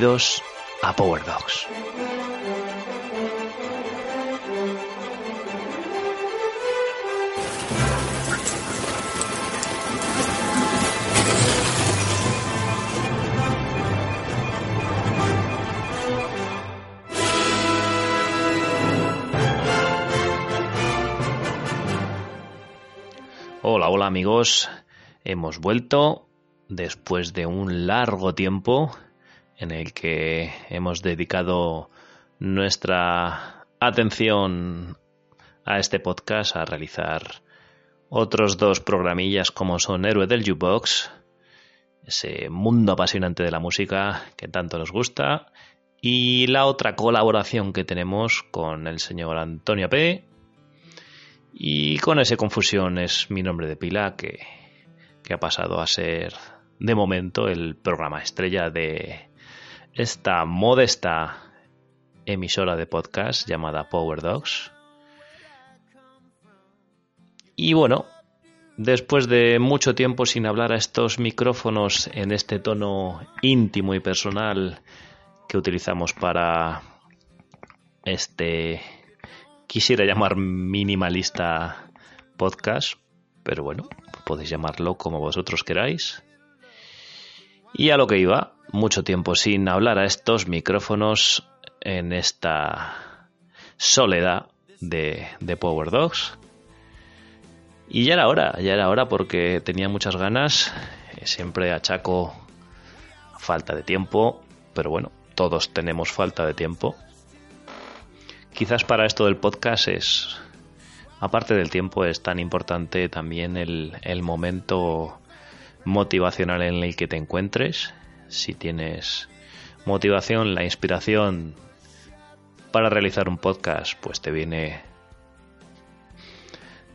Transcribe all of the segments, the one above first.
A Power Dogs. Hola, hola amigos. Hemos vuelto después de un largo tiempo en el que hemos dedicado nuestra atención a este podcast, a realizar otros dos programillas como son Héroe del Jukebox, ese mundo apasionante de la música que tanto nos gusta, y la otra colaboración que tenemos con el señor Antonio P. Y con esa confusión es mi nombre de pila que, que ha pasado a ser de momento el programa estrella de esta modesta emisora de podcast llamada Power Dogs. Y bueno, después de mucho tiempo sin hablar a estos micrófonos en este tono íntimo y personal que utilizamos para este quisiera llamar minimalista podcast, pero bueno, podéis llamarlo como vosotros queráis. Y a lo que iba, mucho tiempo sin hablar a estos micrófonos en esta soledad de, de Power Dogs. Y ya era hora, ya era hora porque tenía muchas ganas, siempre achaco falta de tiempo, pero bueno, todos tenemos falta de tiempo. Quizás para esto del podcast es, aparte del tiempo, es tan importante también el, el momento motivacional en el que te encuentres. Si tienes motivación, la inspiración para realizar un podcast, pues te viene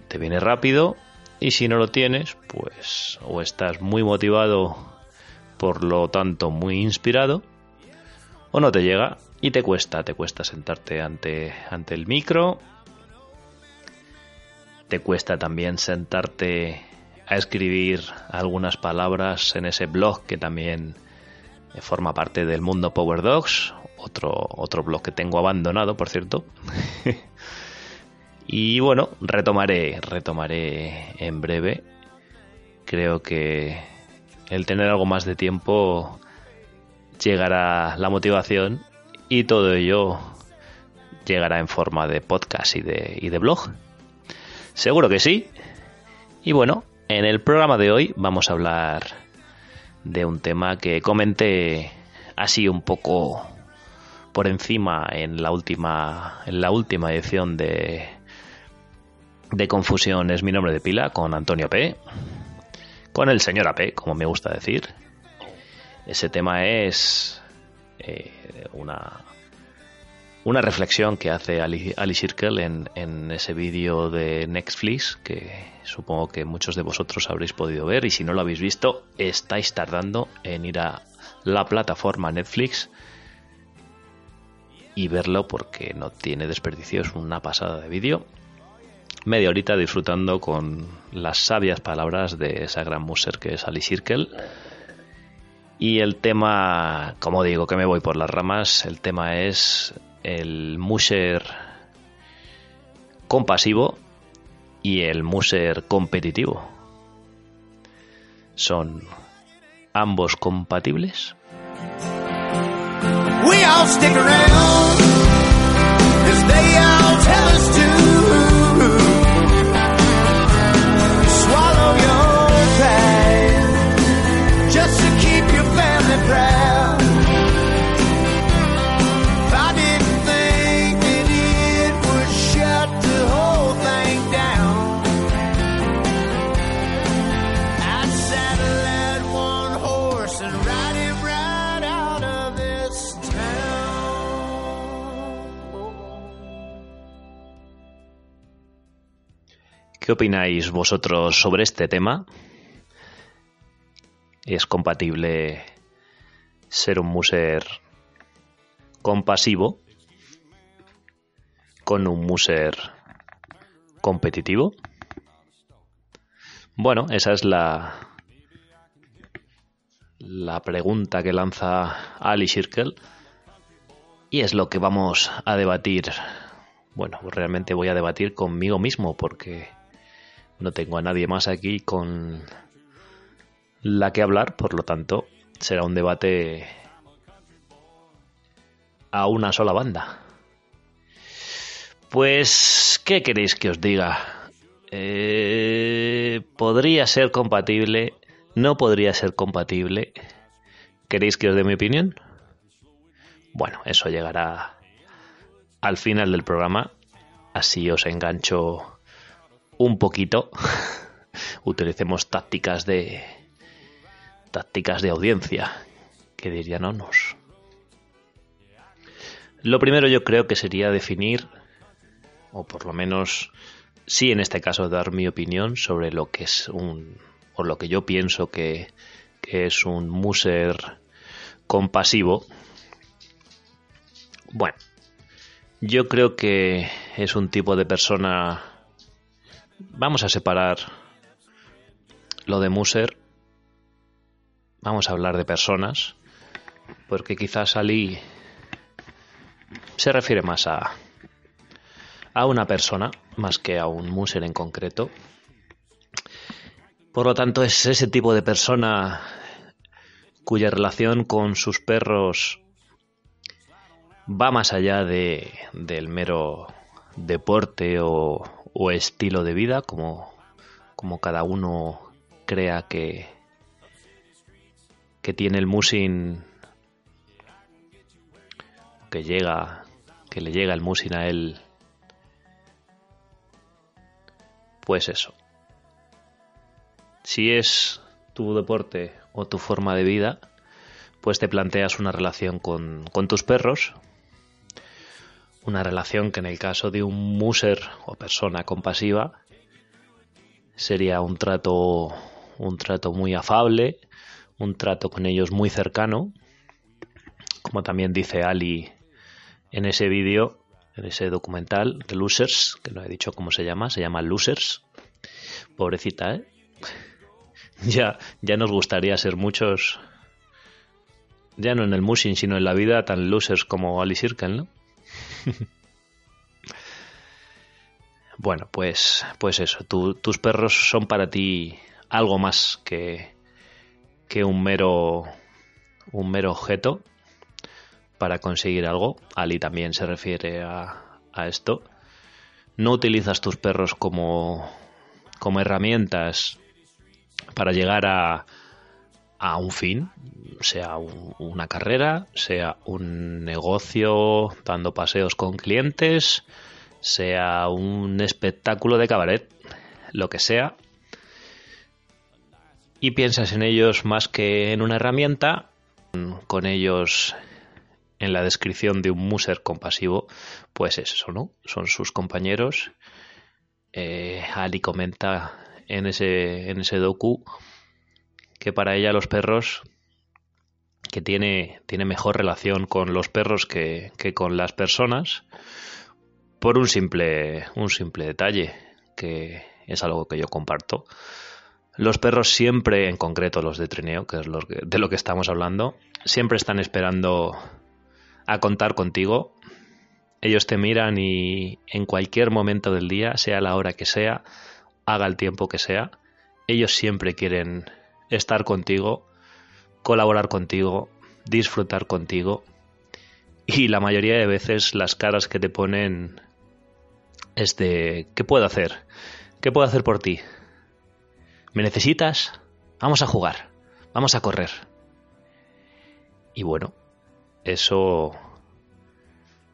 te viene rápido y si no lo tienes, pues o estás muy motivado, por lo tanto muy inspirado, o no te llega y te cuesta, te cuesta sentarte ante ante el micro. Te cuesta también sentarte a escribir algunas palabras en ese blog que también forma parte del mundo Power Dogs, otro, otro blog que tengo abandonado, por cierto. y bueno, retomaré, retomaré en breve. Creo que el tener algo más de tiempo llegará la motivación y todo ello llegará en forma de podcast y de, y de blog. Seguro que sí. Y bueno, en el programa de hoy vamos a hablar de un tema que comenté así un poco por encima en la última en la última edición de de Confusión es mi nombre de pila con Antonio P. Con el señor AP, como me gusta decir. Ese tema es eh, una una reflexión que hace Ali, Ali Circle en, ese vídeo de Netflix que supongo que muchos de vosotros habréis podido ver y si no lo habéis visto estáis tardando en ir a la plataforma Netflix y verlo porque no tiene desperdicio, es una pasada de vídeo. Media horita disfrutando con las sabias palabras de esa gran muser que es Ali Circle. Y el tema, como digo, que me voy por las ramas, el tema es el muser compasivo y el muser competitivo. ¿Son ambos compatibles? We all stick around. ¿Qué opináis vosotros sobre este tema? ¿Es compatible ser un muser compasivo con un muser competitivo? Bueno, esa es la la pregunta que lanza Ali Shirkel y es lo que vamos a debatir. Bueno, realmente voy a debatir conmigo mismo porque no tengo a nadie más aquí con la que hablar, por lo tanto, será un debate a una sola banda. Pues, ¿qué queréis que os diga? Eh, ¿Podría ser compatible? ¿No podría ser compatible? ¿Queréis que os dé mi opinión? Bueno, eso llegará al final del programa, así os engancho un poquito, utilicemos tácticas de tácticas de audiencia, que dirían nos Lo primero yo creo que sería definir, o por lo menos, sí en este caso dar mi opinión sobre lo que es un, o lo que yo pienso que, que es un muser compasivo. Bueno, yo creo que es un tipo de persona Vamos a separar lo de Muser. Vamos a hablar de personas, porque quizás Ali se refiere más a, a una persona, más que a un Muser en concreto. Por lo tanto, es ese tipo de persona cuya relación con sus perros va más allá de, del mero deporte o, o estilo de vida, como, como cada uno crea que, que tiene el musin que llega que le llega el musin a él pues eso. Si es tu deporte o tu forma de vida pues te planteas una relación con, con tus perros una relación que en el caso de un muser o persona compasiva sería un trato un trato muy afable, un trato con ellos muy cercano, como también dice Ali en ese vídeo, en ese documental de Losers, que no he dicho cómo se llama, se llama Losers. Pobrecita, ¿eh? Ya, ya nos gustaría ser muchos, ya no en el musing, sino en la vida, tan losers como Ali Circle, ¿no? bueno, pues, pues eso, tus perros son para ti algo más que, que un mero un mero objeto para conseguir algo. Ali también se refiere a, a esto. No utilizas tus perros como, como herramientas para llegar a, a un fin, sea una carrera, sea un negocio dando paseos con clientes, sea un espectáculo de cabaret, lo que sea, y piensas en ellos más que en una herramienta, con ellos en la descripción de un muser compasivo, pues eso, ¿no? Son sus compañeros. Eh, Ali comenta en ese, en ese docu que para ella los perros que tiene, tiene mejor relación con los perros que, con las personas por un simple, un simple detalle que es algo que yo comparto. Los perros siempre, en concreto los de trineo, que es de lo que estamos hablando, siempre están esperando a contar contigo. Ellos te miran y en cualquier momento del día, sea la hora que sea, haga el tiempo que sea, ellos siempre quieren estar contigo, colaborar contigo, disfrutar contigo. Y la mayoría de veces las caras que te ponen es de ¿qué puedo hacer? ¿Qué puedo hacer por ti? ¿Me necesitas? Vamos a jugar, vamos a correr. Y bueno, eso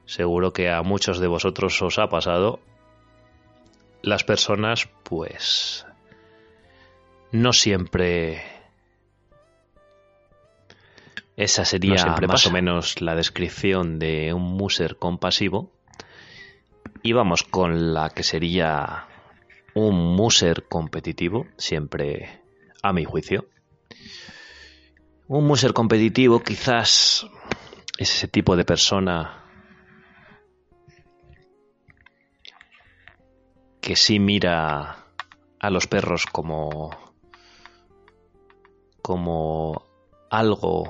seguro que a muchos de vosotros os ha pasado. Las personas, pues, no siempre esa sería más o menos la descripción de un muser compasivo. Y vamos con la que sería un muser competitivo, siempre a mi juicio. Un muser competitivo quizás es ese tipo de persona que sí mira a los perros como como algo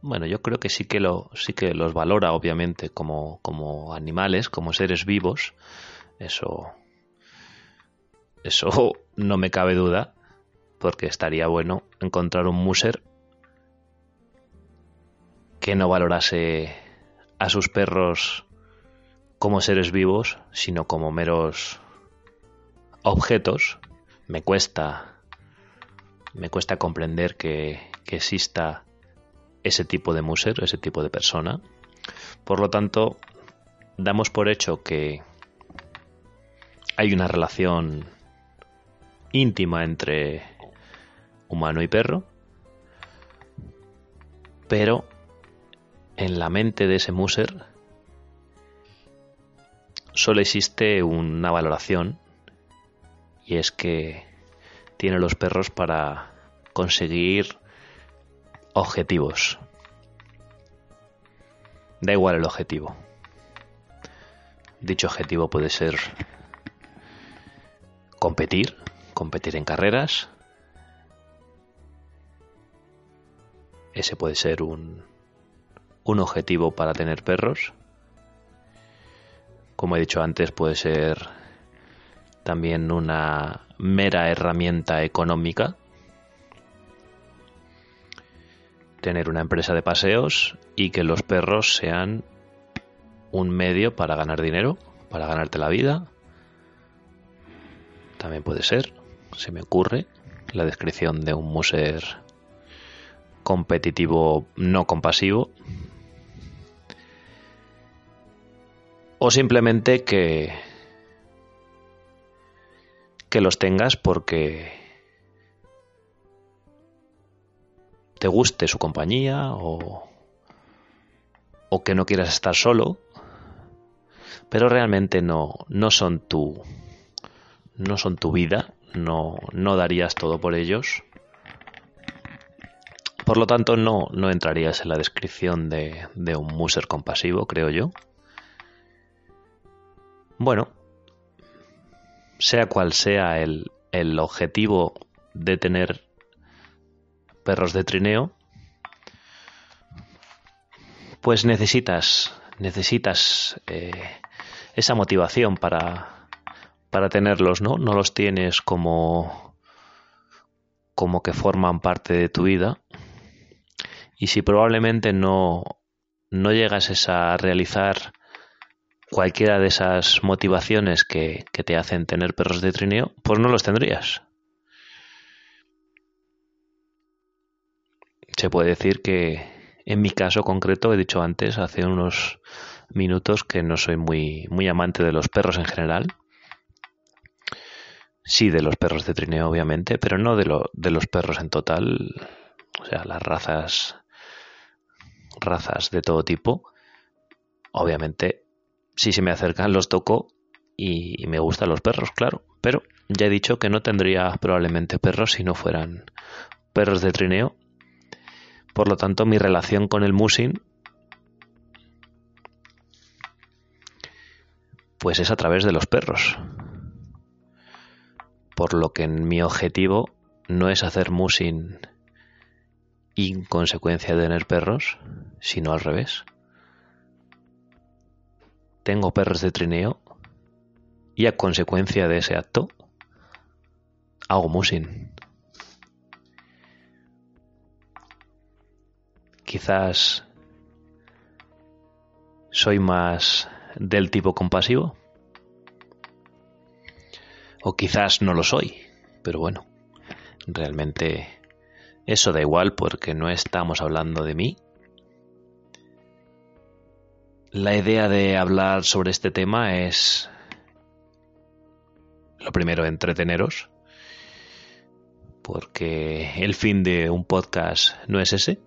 bueno yo creo que sí que lo sí que los valora obviamente como como animales como seres vivos eso eso no me cabe duda porque estaría bueno encontrar un muser que no valorase a sus perros como seres vivos, sino como meros objetos. Me cuesta, me cuesta comprender que, exista ese tipo de muser, ese tipo de persona. Por lo tanto, damos por hecho que hay una relación íntima entre humano y perro, pero en la mente de ese muser solo existe una valoración y es que tiene los perros para conseguir objetivos. Da igual el objetivo. Dicho objetivo puede ser competir, competir en carreras. Ese puede ser un, un objetivo para tener perros como he dicho antes, puede ser también una mera herramienta económica. Tener una empresa de paseos y que los perros sean un medio para ganar dinero, para ganarte la vida. También puede ser, se me ocurre, la descripción de un muser competitivo no compasivo, o simplemente que que los tengas porque te guste su compañía o, o que no quieras estar solo pero realmente no, no son tu no son tu vida no, no darías todo por ellos. Por lo tanto no, no entrarías en la descripción de, un muser compasivo creo yo. Bueno, sea cual sea el, objetivo de tener perros de trineo, pues necesitas, necesitas eh, esa motivación para, para tenerlos, ¿no? No los tienes como, como que forman parte de tu vida. Y si probablemente no, no llegas a realizar cualquiera de esas motivaciones que, te hacen tener perros de trineo, pues no los tendrías. Se puede decir que en mi caso concreto, he dicho antes, hace unos minutos, que no soy muy, muy amante de los perros en general. Sí, de los perros de trineo, obviamente, pero no de, lo, de los perros en total. O sea, las razas, razas de todo tipo. Obviamente si se me acercan los toco y, me gustan los perros, claro. Pero ya he dicho que no tendría probablemente perros si no fueran perros de trineo. Por lo tanto, mi relación con el musing pues es a través de los perros. Por lo que mi objetivo no es hacer musing y en consecuencia de tener perros, sino al revés tengo perros de trineo y a consecuencia de ese acto hago musing. Quizás soy más del tipo compasivo. O quizás no lo soy. Pero bueno, realmente eso da igual porque no estamos hablando de mí, la idea de hablar sobre este tema es, lo primero, entreteneros, porque el fin de un podcast no es ese,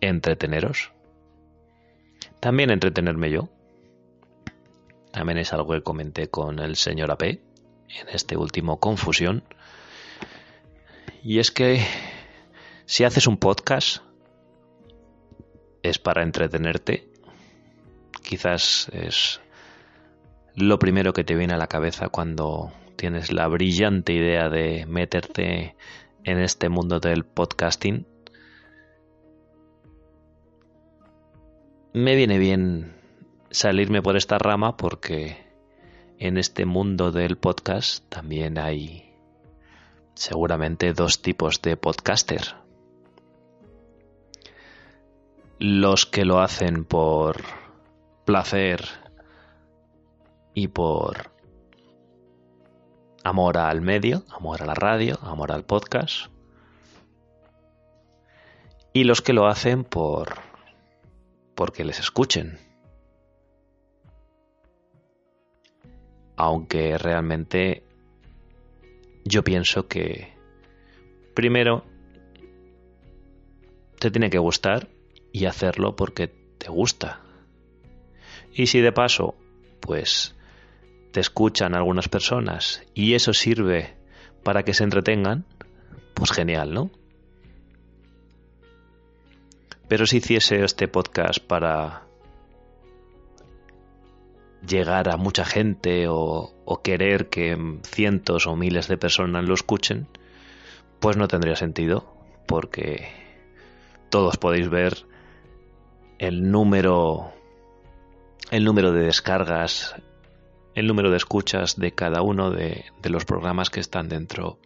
entreteneros, también entretenerme yo, También es algo que comenté con el señor AP en este último Confusión. Y es que si haces un podcast es para entretenerte. Quizás es lo primero que te viene a la cabeza cuando tienes la brillante idea de meterte en este mundo del podcasting. Me viene bien salirme por esta rama porque en este mundo del podcast también hay seguramente dos tipos de podcaster. Los que lo hacen por placer y por amor al medio, amor a la radio, amor al podcast. Y los que lo hacen por porque les escuchen. Aunque realmente yo pienso que primero te tiene que gustar y hacerlo porque te gusta. Y si de paso, pues te escuchan algunas personas y eso sirve para que se entretengan, pues genial, ¿no? Pero si hiciese este podcast para llegar a mucha gente o, querer que cientos o miles de personas lo escuchen, pues no tendría sentido, porque todos podéis ver el número el número de descargas, el número de escuchas de cada uno de, los programas que están dentro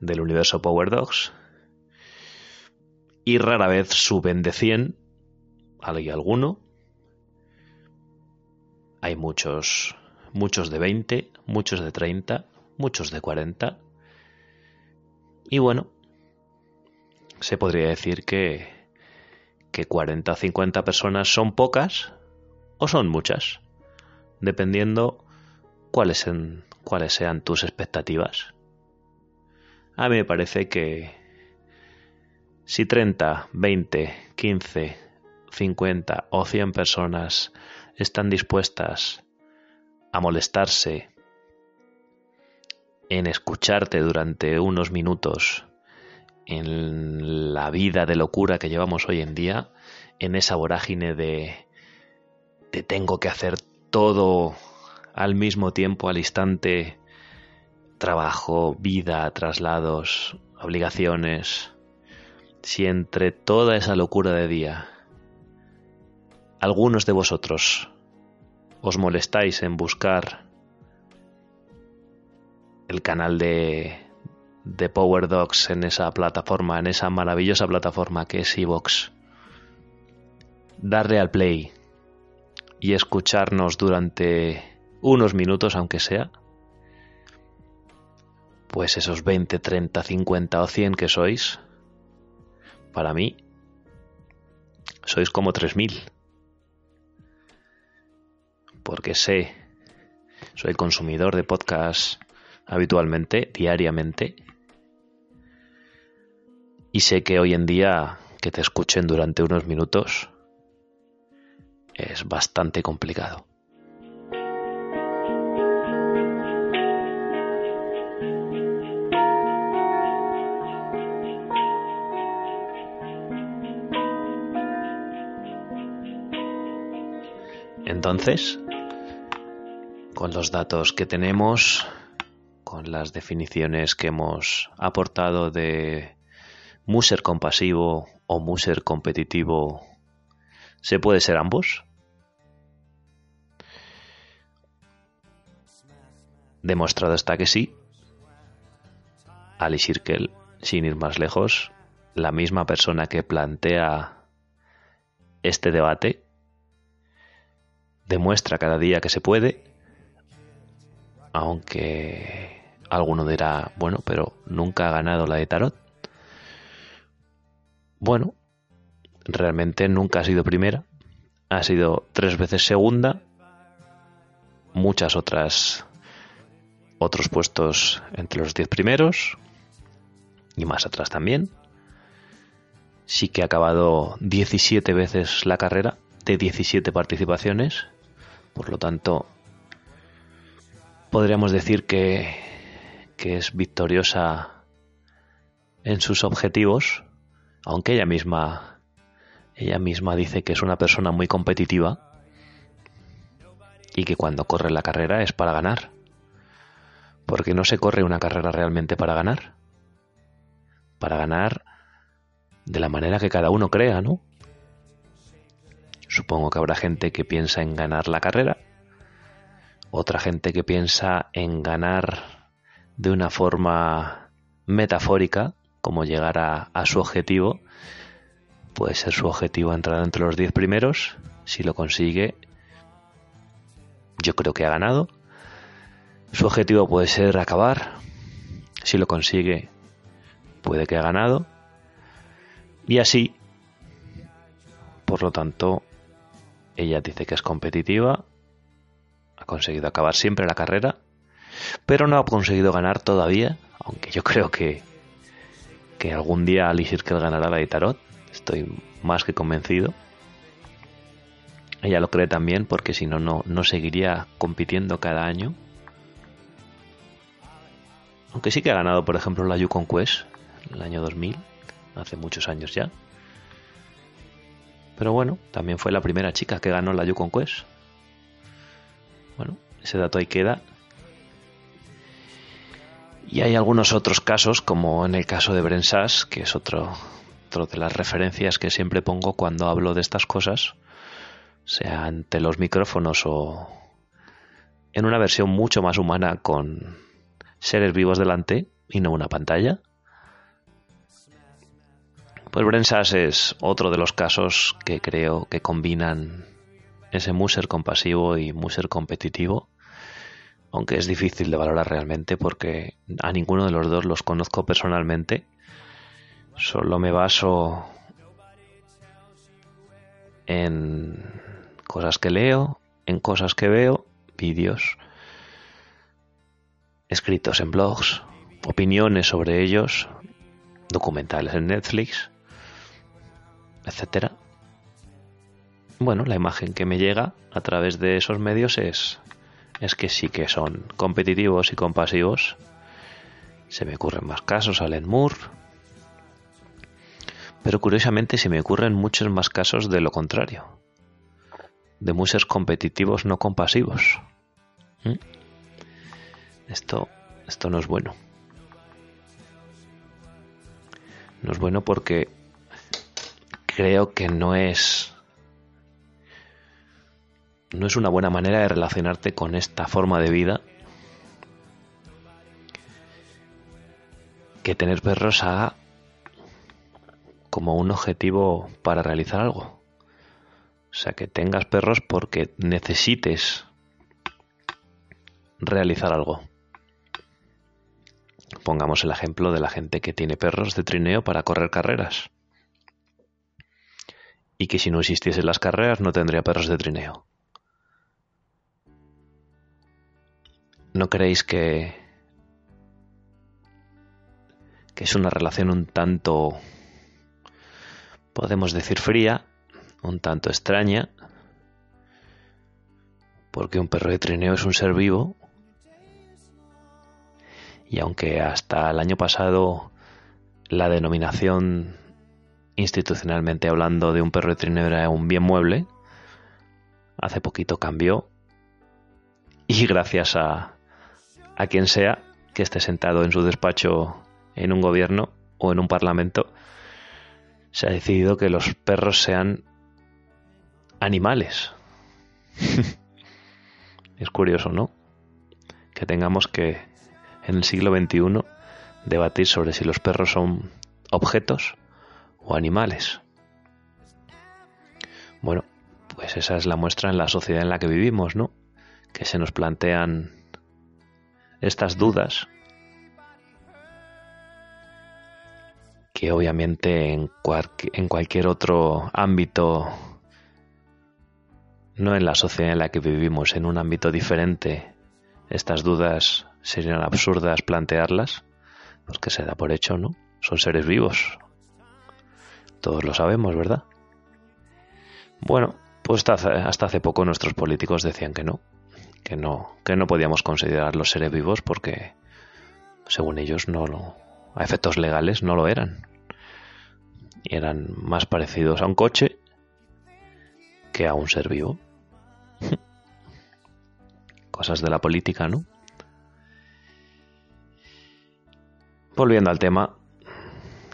del universo Power Dogs. Y rara vez suben de 100, hay alguno, hay muchos, muchos de 20, muchos de 30, muchos de 40. Y bueno, se podría decir que, que 40 o 50 personas son pocas o son muchas, dependiendo cuáles, cuáles sean tus expectativas. A mí me parece que si 30, 20, 15, 50 o 100 personas están dispuestas a molestarse en escucharte durante unos minutos en la vida de locura que llevamos hoy en día, en esa vorágine de, de tengo que hacer todo al mismo tiempo, al instante, trabajo, vida, traslados, obligaciones, si entre toda esa locura de día algunos de vosotros os molestáis en buscar el canal de, de Power Dogs en esa plataforma, en esa maravillosa plataforma que es Evox, darle al play y escucharnos durante unos minutos, aunque sea, pues esos 20, 30, 50 o 100 que sois, para mí, sois como 3000 porque sé, soy consumidor de podcast habitualmente, diariamente, y sé que hoy en día que te escuchen durante unos minutos es bastante complicado. Entonces, con los datos que tenemos, con las definiciones que hemos aportado de muser compasivo o muser competitivo, ¿se puede ser ambos? Demostrado está que sí. Ali Shirkel, sin ir más lejos, la misma persona que plantea este debate, demuestra cada día que se puede aunque alguno dirá, bueno, pero nunca ha ganado la de Tarot. Bueno, realmente nunca ha sido primera, ha sido tres veces segunda, muchas otras otros puestos entre los diez primeros y más atrás también. Sí que ha acabado 17 veces la carrera de 17 participaciones, Por lo tanto, podríamos decir que, que es victoriosa en sus objetivos, aunque ella misma ella misma dice que es una persona muy competitiva y que cuando corre la carrera es para ganar. Porque no se corre una carrera realmente para ganar. Para ganar de la manera que cada uno crea, ¿no? Supongo que habrá gente que piensa en ganar la carrera, otra gente que piensa en ganar de una forma metafórica, como llegar a, a su objetivo. Puede ser su objetivo entrar entre los diez primeros. Si lo consigue, yo creo que ha ganado. Su objetivo puede ser acabar. Si lo consigue, puede que ha ganado. Y así, por lo tanto, ella dice que es competitiva, ha conseguido acabar siempre la carrera, pero no ha conseguido ganar todavía, aunque yo creo que, que algún día Alice Hirkel ganará la de Tarot, estoy más que convencido. Ella lo cree también porque si no, no seguiría compitiendo cada año. Aunque sí que ha ganado, por ejemplo, la Yukon Quest en el año 2000, hace muchos años ya. Pero bueno, también fue la primera chica que ganó la Yukon Quest. Bueno, ese dato ahí queda. Y hay algunos otros casos, como en el caso de Brensas, que es otro, otro de las referencias que siempre pongo cuando hablo de estas cosas sea ante los micrófonos o en una versión mucho más humana con seres vivos delante y no una pantalla. Pues Brensas es otro de los casos que creo que combinan ese muser compasivo y muser competitivo, aunque es difícil de valorar realmente porque a ninguno de los dos los conozco personalmente. Solo me baso en cosas que leo, en cosas que veo, vídeos escritos en blogs, opiniones sobre ellos, documentales en Netflix, etcétera. Bueno, la imagen que me llega a través de esos medios es es que sí que son competitivos y compasivos. Se me ocurren más casos, Alan Moore. Pero curiosamente se me ocurren muchos más casos de lo contrario de muchos competitivos no compasivos. ¿Mm? Esto, esto no es bueno. No es bueno porque creo que no es no es una buena manera de relacionarte con esta forma de vida que tener perros haga como un objetivo para realizar algo. O sea, que tengas perros porque necesites realizar algo. Pongamos el ejemplo de la gente que tiene perros de trineo para correr carreras. Y que si no existiesen las carreras no tendría perros de trineo. ¿No creéis que, que es una relación un tanto, podemos decir, fría un tanto extraña, porque un perro de trineo es un ser vivo, y aunque hasta el año pasado la denominación institucionalmente hablando de un perro de trineo era un bien mueble, hace poquito cambió, y gracias a, a quien sea que esté sentado en su despacho en un gobierno o en un parlamento, se ha decidido que los perros sean animales. es curioso, ¿no? Que tengamos que en el siglo XXI debatir sobre si los perros son objetos o animales. Bueno, pues esa es la muestra en la sociedad en la que vivimos, ¿no? Que se nos plantean estas dudas que obviamente en, en cualquier otro ámbito no en la sociedad en la que vivimos, en un ámbito diferente, estas dudas serían absurdas plantearlas, porque se da por hecho, ¿no? Son seres vivos. Todos lo sabemos, ¿verdad? Bueno, Pues hasta hace poco nuestros políticos decían que no, que no, que no podíamos considerar los seres vivos porque, según ellos, no lo, a efectos legales no lo eran. Eran más parecidos a un coche que a un ser vivo. Cosas de la política, ¿no? Volviendo al tema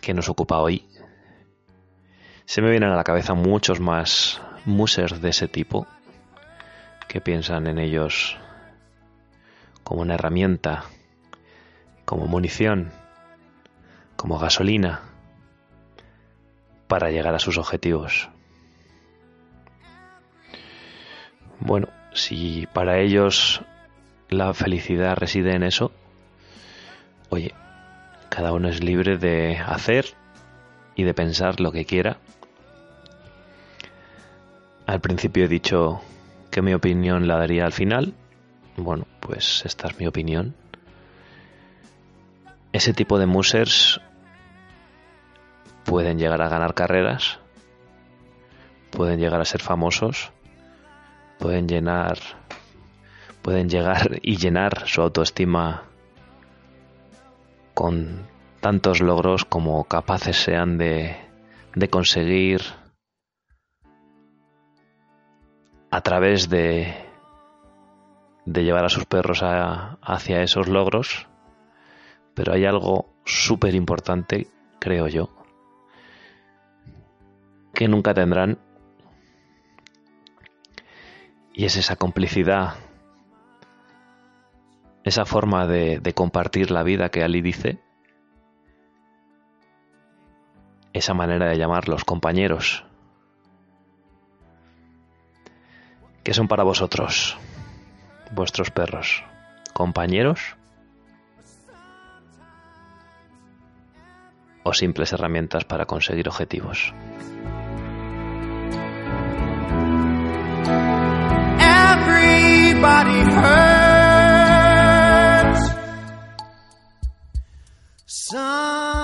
que nos ocupa hoy, se me vienen a la cabeza muchos más musers de ese tipo que piensan en ellos como una herramienta, como munición, como gasolina para llegar a sus objetivos. Bueno, si para ellos la felicidad reside en eso, oye, cada uno es libre de hacer y de pensar lo que quiera. Al principio he dicho que mi opinión la daría al final. Bueno, pues esta es mi opinión. Ese tipo de musers pueden llegar a ganar carreras, pueden llegar a ser famosos, pueden llenar, pueden llegar y llenar su autoestima con tantos logros como capaces sean de, de conseguir a través de, de llevar a sus perros hacia esos logros, pero hay algo súper importante, creo yo, que nunca tendrán, y es esa complicidad esa forma de, compartir la vida que Ali dice, esa manera de llamar los compañeros, ¿qué son para vosotros vuestros perros? ¿Compañeros? ¿O simples herramientas para conseguir objetivos? ¿No te